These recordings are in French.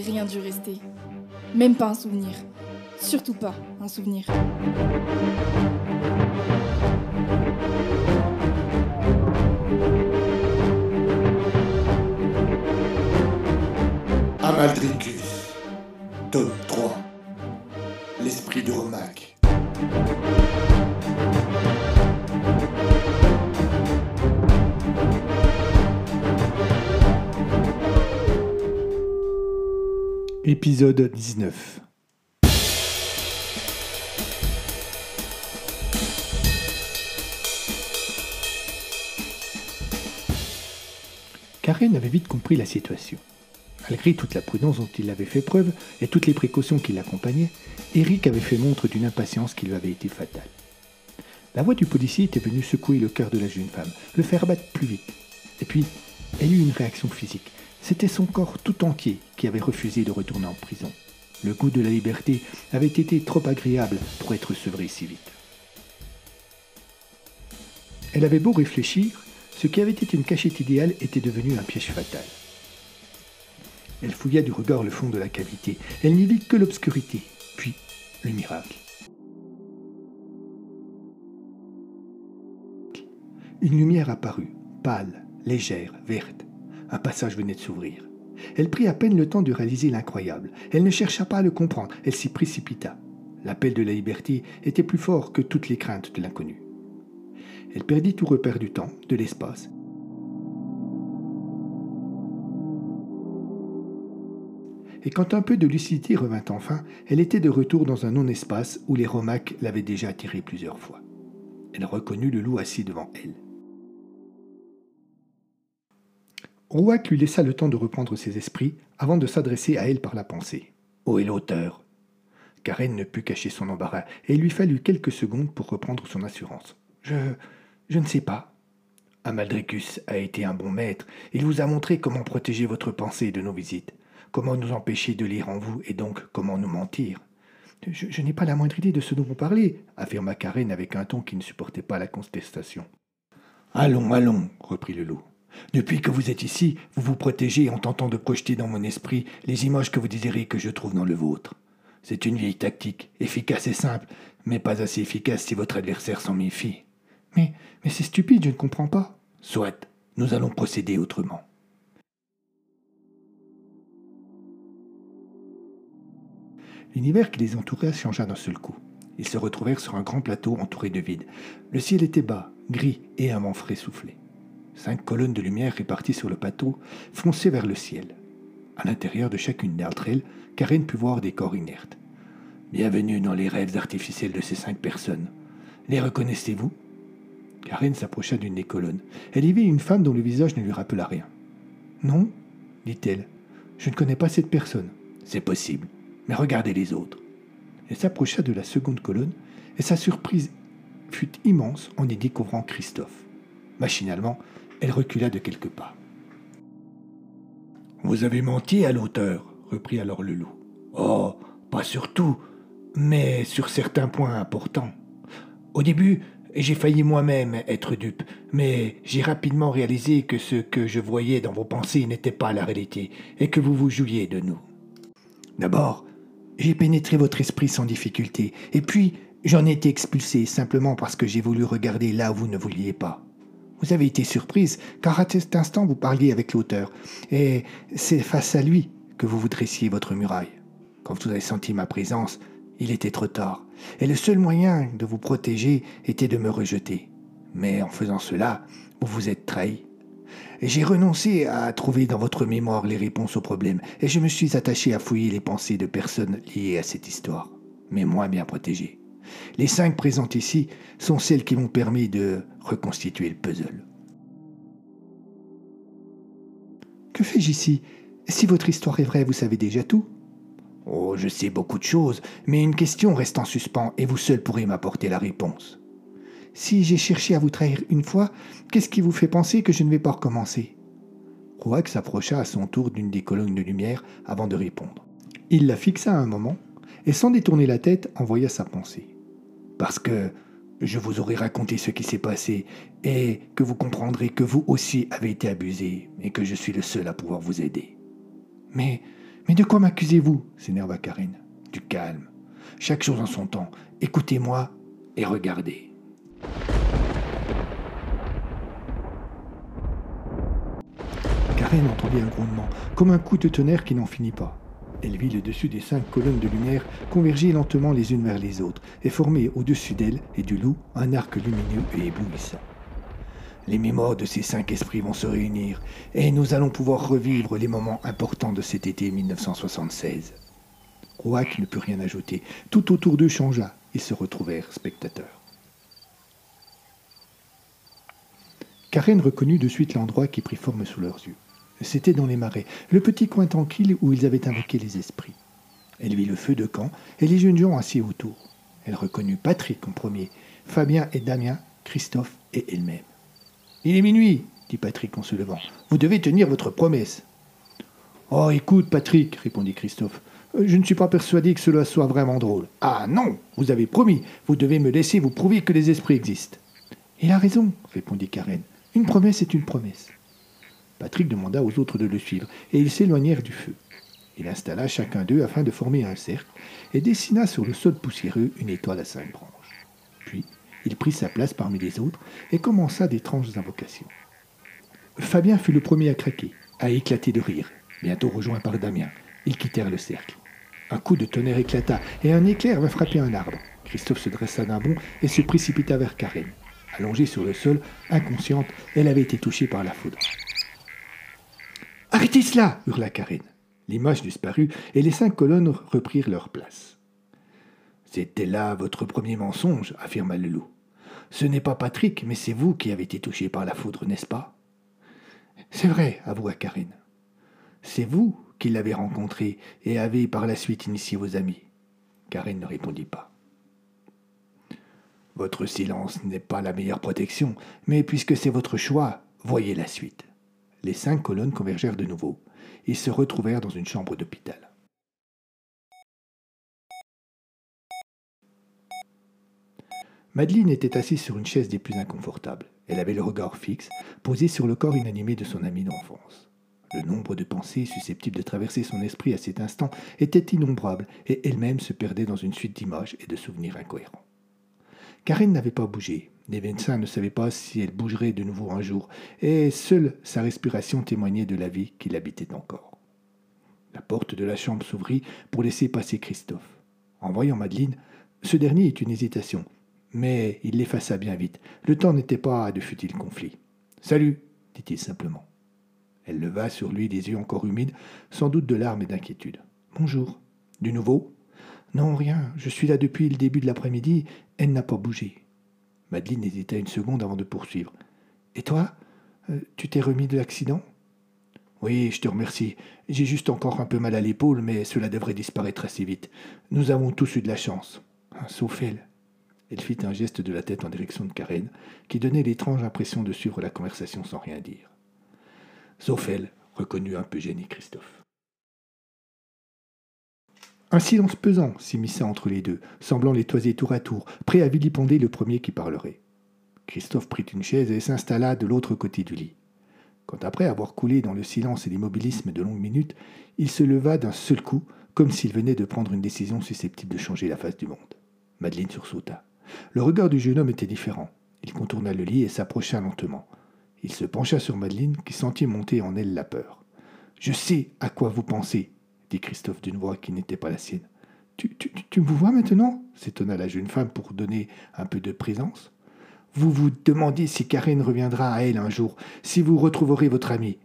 Rien dû rester. Même pas un souvenir. Surtout pas un souvenir. Épisode 19 Karen avait vite compris la situation. Malgré toute la prudence dont il avait fait preuve et toutes les précautions qui l'accompagnaient, Eric avait fait montre d'une impatience qui lui avait été fatale. La voix du policier était venue secouer le cœur de la jeune femme, le faire battre plus vite. Et puis, elle eut une réaction physique. C'était son corps tout entier qui avait refusé de retourner en prison. Le goût de la liberté avait été trop agréable pour être sevré si vite. Elle avait beau réfléchir, ce qui avait été une cachette idéale était devenu un piège fatal. Elle fouilla du regard le fond de la cavité. Elle n'y vit que l'obscurité, puis le miracle. Une lumière apparut, pâle, légère, verte. Un passage venait de s'ouvrir. Elle prit à peine le temps de réaliser l'incroyable. Elle ne chercha pas à le comprendre, elle s'y précipita. L'appel de la liberté était plus fort que toutes les craintes de l'inconnu. Elle perdit tout repère du temps, de l'espace. Et quand un peu de lucidité revint enfin, elle était de retour dans un non-espace où les Romacs l'avaient déjà attirée plusieurs fois. Elle reconnut le loup assis devant elle. Rouac lui laissa le temps de reprendre ses esprits avant de s'adresser à elle par la pensée. Où est l'auteur? Karen ne put cacher son embarras et il lui fallut quelques secondes pour reprendre son assurance. Je. je ne sais pas. Amaldricus a été un bon maître. Il vous a montré comment protéger votre pensée de nos visites, comment nous empêcher de lire en vous et donc comment nous mentir. Je, je n'ai pas la moindre idée de ce dont vous parlez, affirma Karen avec un ton qui ne supportait pas la contestation. Allons, allons, reprit le loup. Depuis que vous êtes ici, vous vous protégez en tentant de projeter dans mon esprit les images que vous désirez que je trouve dans le vôtre. C'est une vieille tactique, efficace et simple, mais pas assez efficace si votre adversaire s'en méfie. Mais, mais c'est stupide, je ne comprends pas. Soit, nous allons procéder autrement. L'univers qui les entourait changea d'un seul coup. Ils se retrouvèrent sur un grand plateau entouré de vide. Le ciel était bas, gris, et un vent frais soufflait. Cinq colonnes de lumière réparties sur le plateau fonçaient vers le ciel. À l'intérieur de chacune d'entre elles, Karen put voir des corps inertes. Bienvenue dans les rêves artificiels de ces cinq personnes. Les reconnaissez-vous? Karen s'approcha d'une des colonnes. Elle y vit une femme dont le visage ne lui rappela rien. Non, dit-elle. Je ne connais pas cette personne. C'est possible, mais regardez les autres. Elle s'approcha de la seconde colonne et sa surprise fut immense en y découvrant Christophe. Machinalement, elle recula de quelques pas. Vous avez menti à l'auteur, reprit alors le loup. Oh, pas sur tout, mais sur certains points importants. Au début, j'ai failli moi-même être dupe, mais j'ai rapidement réalisé que ce que je voyais dans vos pensées n'était pas la réalité, et que vous vous jouiez de nous. D'abord, j'ai pénétré votre esprit sans difficulté, et puis j'en ai été expulsé simplement parce que j'ai voulu regarder là où vous ne vouliez pas. Vous avez été surprise, car à cet instant vous parliez avec l'auteur, et c'est face à lui que vous vous dressiez votre muraille. Quand vous avez senti ma présence, il était trop tard, et le seul moyen de vous protéger était de me rejeter. Mais en faisant cela, vous vous êtes trahi. J'ai renoncé à trouver dans votre mémoire les réponses aux problèmes, et je me suis attaché à fouiller les pensées de personnes liées à cette histoire, mais moins bien protégées. Les cinq présentes ici sont celles qui m'ont permis de reconstituer le puzzle. Que fais-je ici? Si votre histoire est vraie, vous savez déjà tout Oh, je sais beaucoup de choses, mais une question reste en suspens et vous seul pourrez m'apporter la réponse. Si j'ai cherché à vous trahir une fois, qu'est-ce qui vous fait penser que je ne vais pas recommencer? Rouac s'approcha à son tour d'une des colonnes de lumière avant de répondre. Il la fixa un moment et sans détourner la tête envoya sa pensée. Parce que je vous aurai raconté ce qui s'est passé et que vous comprendrez que vous aussi avez été abusé et que je suis le seul à pouvoir vous aider. Mais mais de quoi m'accusez-vous? s'énerva Karine. Du calme. Chaque chose en son temps. Écoutez-moi et regardez. Karen entendit un grondement, comme un coup de tonnerre qui n'en finit pas. Elle vit le dessus des cinq colonnes de lumière converger lentement les unes vers les autres et former au-dessus d'elle et du loup un arc lumineux et éblouissant. Les mémoires de ces cinq esprits vont se réunir et nous allons pouvoir revivre les moments importants de cet été 1976. Rouac ne put rien ajouter. Tout autour d'eux changea. Ils se retrouvèrent spectateurs. Karen reconnut de suite l'endroit qui prit forme sous leurs yeux. C'était dans les marais, le petit coin tranquille où ils avaient invoqué les esprits. Elle vit le feu de camp et les jeunes gens assis autour. Elle reconnut Patrick en premier, Fabien et Damien, Christophe et elle-même. Il est minuit, dit Patrick en se levant. Vous devez tenir votre promesse. Oh, écoute, Patrick, répondit Christophe. Je ne suis pas persuadé que cela soit vraiment drôle. Ah non, vous avez promis. Vous devez me laisser vous prouver que les esprits existent. Il a raison, répondit Karen. Une promesse est une promesse. Patrick demanda aux autres de le suivre, et ils s'éloignèrent du feu. Il installa chacun d'eux afin de former un cercle, et dessina sur le sol poussiéreux une étoile à cinq branches. Puis, il prit sa place parmi les autres et commença d'étranges invocations. Fabien fut le premier à craquer, à éclater de rire, bientôt rejoint par Damien. Ils quittèrent le cercle. Un coup de tonnerre éclata et un éclair vint frapper un arbre. Christophe se dressa d'un bond et se précipita vers Karen. Allongée sur le sol, inconsciente, elle avait été touchée par la foudre. Arrêtez cela hurla Karen. L'image disparut et les cinq colonnes reprirent leur place. C'était là votre premier mensonge, affirma le loup. Ce n'est pas Patrick, mais c'est vous qui avez été touché par la foudre, n'est-ce pas? C'est vrai, avoua Karine. C'est vous qui l'avez rencontré et avez par la suite initié vos amis. Karine ne répondit pas. Votre silence n'est pas la meilleure protection, mais puisque c'est votre choix, voyez la suite. Les cinq colonnes convergèrent de nouveau. Ils se retrouvèrent dans une chambre d'hôpital. Madeleine était assise sur une chaise des plus inconfortables. Elle avait le regard fixe, posé sur le corps inanimé de son ami d'enfance. Le nombre de pensées susceptibles de traverser son esprit à cet instant était innombrable, et elle-même se perdait dans une suite d'images et de souvenirs incohérents. Karine n'avait pas bougé. Les médecins ne savaient pas si elle bougerait de nouveau un jour, et seule sa respiration témoignait de la vie qui l'habitait encore. La porte de la chambre s'ouvrit pour laisser passer Christophe. En voyant Madeleine, ce dernier eut une hésitation, mais il l'effaça bien vite. Le temps n'était pas à de futiles conflits. Salut, dit-il simplement. Elle leva sur lui des yeux encore humides, sans doute de larmes et d'inquiétude. Bonjour. Du nouveau Non, rien. Je suis là depuis le début de l'après-midi. Elle n'a pas bougé. Madeleine hésita une seconde avant de poursuivre. Et toi euh, Tu t'es remis de l'accident? Oui, je te remercie. J'ai juste encore un peu mal à l'épaule, mais cela devrait disparaître assez vite. Nous avons tous eu de la chance. Sauf elle. Elle fit un geste de la tête en direction de Karen, qui donnait l'étrange impression de suivre la conversation sans rien dire. Sauf elle, reconnut un peu gêné Christophe. Un silence pesant s'immisça entre les deux, semblant les toiser tour à tour, prêt à vilipender le premier qui parlerait. Christophe prit une chaise et s'installa de l'autre côté du lit. Quand après avoir coulé dans le silence et l'immobilisme de longues minutes, il se leva d'un seul coup, comme s'il venait de prendre une décision susceptible de changer la face du monde. Madeleine sursauta. Le regard du jeune homme était différent. Il contourna le lit et s'approcha lentement. Il se pencha sur Madeleine, qui sentit monter en elle la peur. Je sais à quoi vous pensez, Christophe d'une voix qui n'était pas la sienne. Tu, tu, tu me vois maintenant s'étonna la jeune femme pour donner un peu de présence. Vous vous demandez si Karine reviendra à elle un jour, si vous retrouverez votre amie.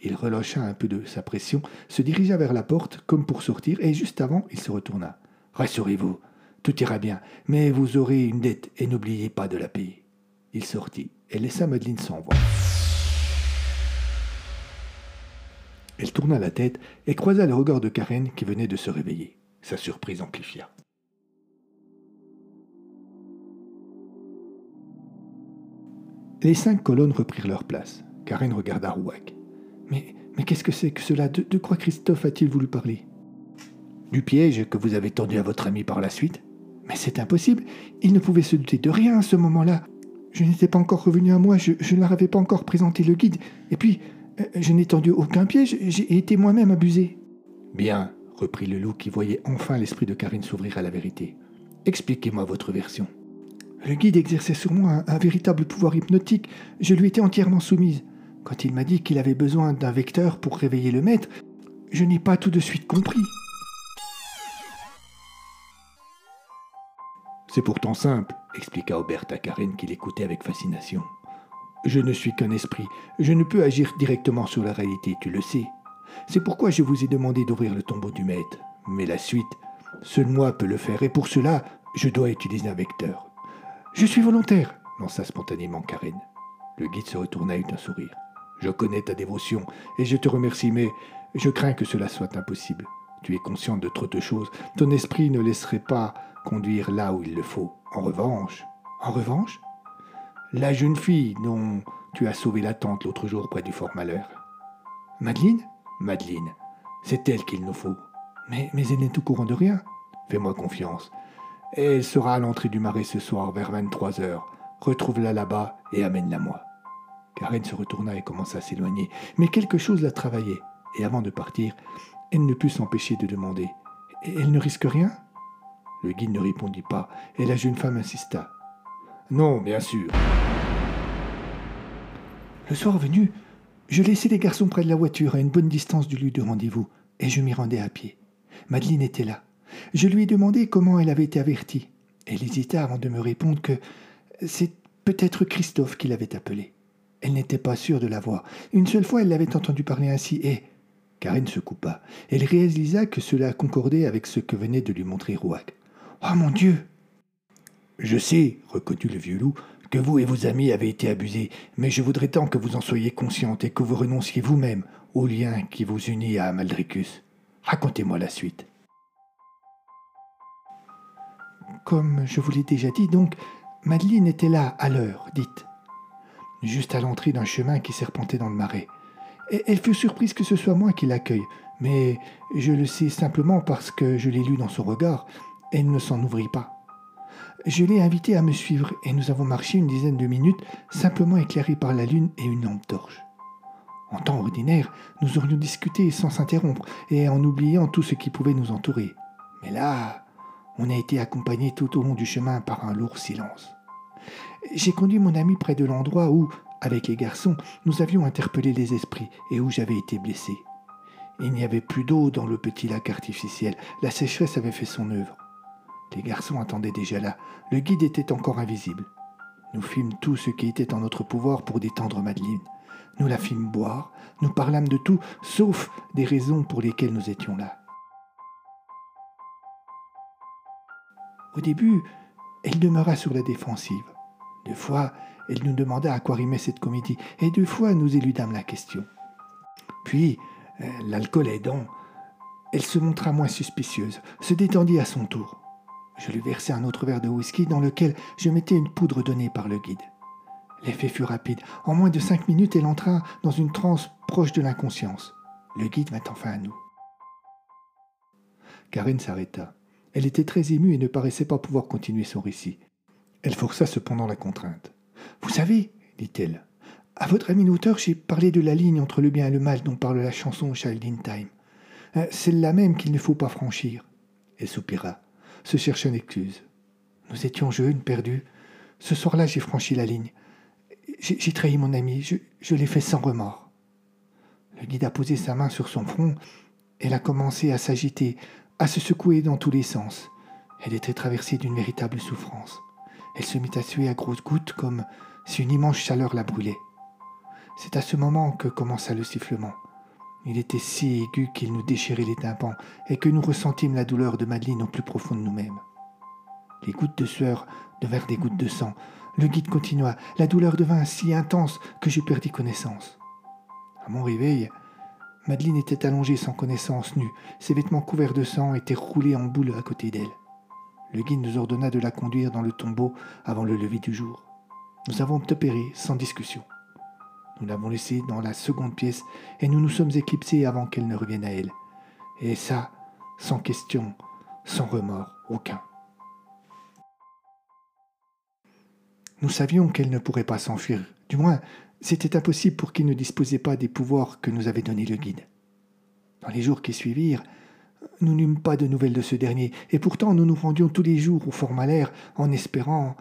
Il relâcha un peu de sa pression, se dirigea vers la porte comme pour sortir, et juste avant, il se retourna. Rassurez-vous, Tout ira bien, mais vous aurez une dette et n'oubliez pas de la payer. Il sortit et laissa Madeleine sans. Elle tourna la tête et croisa le regard de Karen qui venait de se réveiller. Sa surprise amplifia. Les cinq colonnes reprirent leur place. Karen regarda Rouac. Mais, qu'est-ce que c'est que cela? De, quoi Christophe a-t-il voulu parler? Du piège que vous avez tendu à votre ami par la suite? Mais c'est impossible. Il ne pouvait se douter de rien à ce moment-là. Je n'étais pas encore revenu à moi, je, ne leur avais pas encore présenté le guide. Et puis, je n'ai tendu aucun piège, j'ai été moi-même abusé. Bien, reprit le loup qui voyait enfin l'esprit de Karine s'ouvrir à la vérité. Expliquez-moi votre version. Le guide exerçait sur moi un, véritable pouvoir hypnotique. Je lui étais entièrement soumise. Quand il m'a dit qu'il avait besoin d'un vecteur pour réveiller le maître, je n'ai pas tout de suite compris. C'est pourtant simple, expliqua Aubert à Karen qui l'écoutait avec fascination. Je ne suis qu'un esprit, je ne peux agir directement sur la réalité, tu le sais. C'est pourquoi je vous ai demandé d'ouvrir le tombeau du maître. Mais la suite, seul moi peux le faire, et pour cela, je dois utiliser un vecteur. Je suis volontaire, lança spontanément Karen. Le guide se retourna avec un sourire. Je connais ta dévotion, et je te remercie, mais je crains que cela soit impossible. Tu es consciente de trop de choses. Ton esprit ne laisserait pas conduire là où il le faut. En revanche, en revanche, la jeune fille dont tu as sauvé la tante l'autre jour près du Fort Malheur. Madeleine? Madeleine, c'est elle qu'il nous faut. Mais, mais elle n'est au courant de rien. Fais-moi confiance. Elle sera à l'entrée du marais ce soir vers 23 heures. Retrouve-la là-bas et amène-la moi. Karen se retourna et commença à s'éloigner, mais quelque chose la travaillait, et avant de partir, elle ne put s'empêcher de demander Elle ne risque rien? Le guide ne répondit pas, et la jeune femme insista. Non, bien sûr. Le soir venu, je laissai les garçons près de la voiture à une bonne distance du lieu de rendez-vous, et je m'y rendais à pied. Madeleine était là. Je lui ai demandé comment elle avait été avertie. Elle hésita avant de me répondre que c'est peut-être Christophe qui l'avait appelée. Elle n'était pas sûre de la voir. Une seule fois, elle l'avait entendu parler ainsi, et Karine se coupa. Elle réalisa que cela concordait avec ce que venait de lui montrer Rouac. Oh mon Dieu Je sais, reconnut le vieux loup, que vous et vos amis avez été abusés, mais je voudrais tant que vous en soyez consciente et que vous renonciez vous-même au lien qui vous unit à Maldricus. Racontez-moi la suite. Comme je vous l'ai déjà dit, donc, Madeleine était là, à l'heure, dite, juste à l'entrée d'un chemin qui serpentait dans le marais. Elle fut surprise que ce soit moi qui l'accueille, mais je le sais simplement parce que je l'ai lu dans son regard. Elle ne s'en ouvrit pas. Je l'ai invitée à me suivre et nous avons marché une dizaine de minutes, simplement éclairés par la lune et une lampe torche. En temps ordinaire, nous aurions discuté sans s'interrompre et en oubliant tout ce qui pouvait nous entourer. Mais là, on a été accompagnés tout au long du chemin par un lourd silence. J'ai conduit mon ami près de l'endroit où, avec les garçons, nous avions interpellé les esprits et où j'avais été blessé. Il n'y avait plus d'eau dans le petit lac artificiel. La sécheresse avait fait son œuvre. Les garçons attendaient déjà là. Le guide était encore invisible. Nous fîmes tout ce qui était en notre pouvoir pour détendre Madeleine. Nous la fîmes boire, nous parlâmes de tout, sauf des raisons pour lesquelles nous étions là. Au début, elle demeura sur la défensive. Deux fois, elle nous demanda à quoi rimait cette comédie, et deux fois nous éludâmes la question. Puis, euh, l'alcool aidant, elle se montra moins suspicieuse, se détendit à son tour. Je lui versai un autre verre de whisky dans lequel je mettais une poudre donnée par le guide. L'effet fut rapide. En moins de cinq minutes, elle entra dans une transe proche de l'inconscience. Le guide vint enfin à nous. Karen s'arrêta. Elle était très émue et ne paraissait pas pouvoir continuer son récit. Elle força cependant la contrainte. Vous savez, dit-elle, à votre ami l'auteur, j'ai parlé de la ligne entre le bien et le mal dont parle la chanson Child in Time. Euh, celle-là même qu'il ne faut pas franchir. Elle soupira, se chercha une excuse. Nous étions jeunes, perdus. Ce soir-là, j'ai franchi la ligne. J'ai trahi mon ami, je, je l'ai fait sans remords. Le guide a posé sa main sur son front. Elle a commencé à s'agiter, à se secouer dans tous les sens. Elle était traversée d'une véritable souffrance. Elle se mit à suer à grosses gouttes comme si une immense chaleur la brûlait. C'est à ce moment que commença le sifflement. Il était si aigu qu'il nous déchirait les tympans et que nous ressentîmes la douleur de Madeleine au plus profond de nous-mêmes. Les gouttes de sueur devinrent des gouttes de sang. Le guide continua. La douleur devint si intense que je perdis connaissance. À mon réveil, Madeleine était allongée sans connaissance, nue. Ses vêtements couverts de sang étaient roulés en boule à côté d'elle. Le guide nous ordonna de la conduire dans le tombeau avant le lever du jour. Nous avons opéré sans discussion. Nous l'avons laissée dans la seconde pièce et nous nous sommes éclipsés avant qu'elle ne revienne à elle. Et ça, sans question, sans remords aucun. Nous savions qu'elle ne pourrait pas s'enfuir. Du moins, c'était impossible pour qu'il ne disposait pas des pouvoirs que nous avait donnés le guide. Dans les jours qui suivirent, nous n'eûmes pas de nouvelles de ce dernier, et pourtant nous nous rendions tous les jours au Fort Malher en espérant.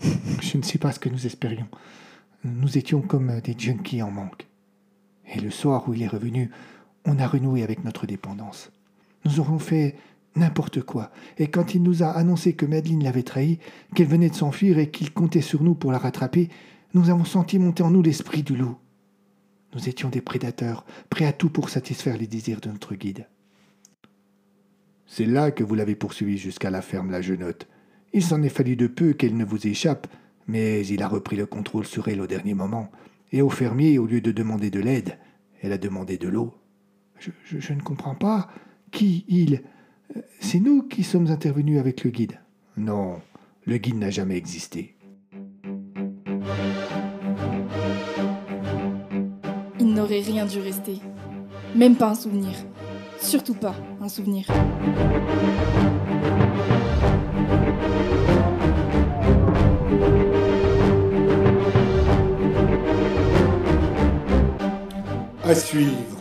Je ne sais pas ce que nous espérions. Nous étions comme des junkies en manque. Et le soir où il est revenu, on a renoué avec notre dépendance. Nous aurions fait n'importe quoi, et quand il nous a annoncé que Madeleine l'avait trahi, qu'elle venait de s'enfuir et qu'il comptait sur nous pour la rattraper, nous avons senti monter en nous l'esprit du loup. Nous étions des prédateurs, prêts à tout pour satisfaire les désirs de notre guide. C'est là que vous l'avez poursuivie jusqu'à la ferme La Genotte. Il s'en est fallu de peu qu'elle ne vous échappe, mais il a repris le contrôle sur elle au dernier moment. Et au fermier, au lieu de demander de l'aide, elle a demandé de l'eau. Je, ne comprends pas. Qui il C'est nous qui sommes intervenus avec le guide. Non, le guide n'a jamais existé. Il n'aurait rien dû rester. Même pas un souvenir. Surtout pas un souvenir. À suivre.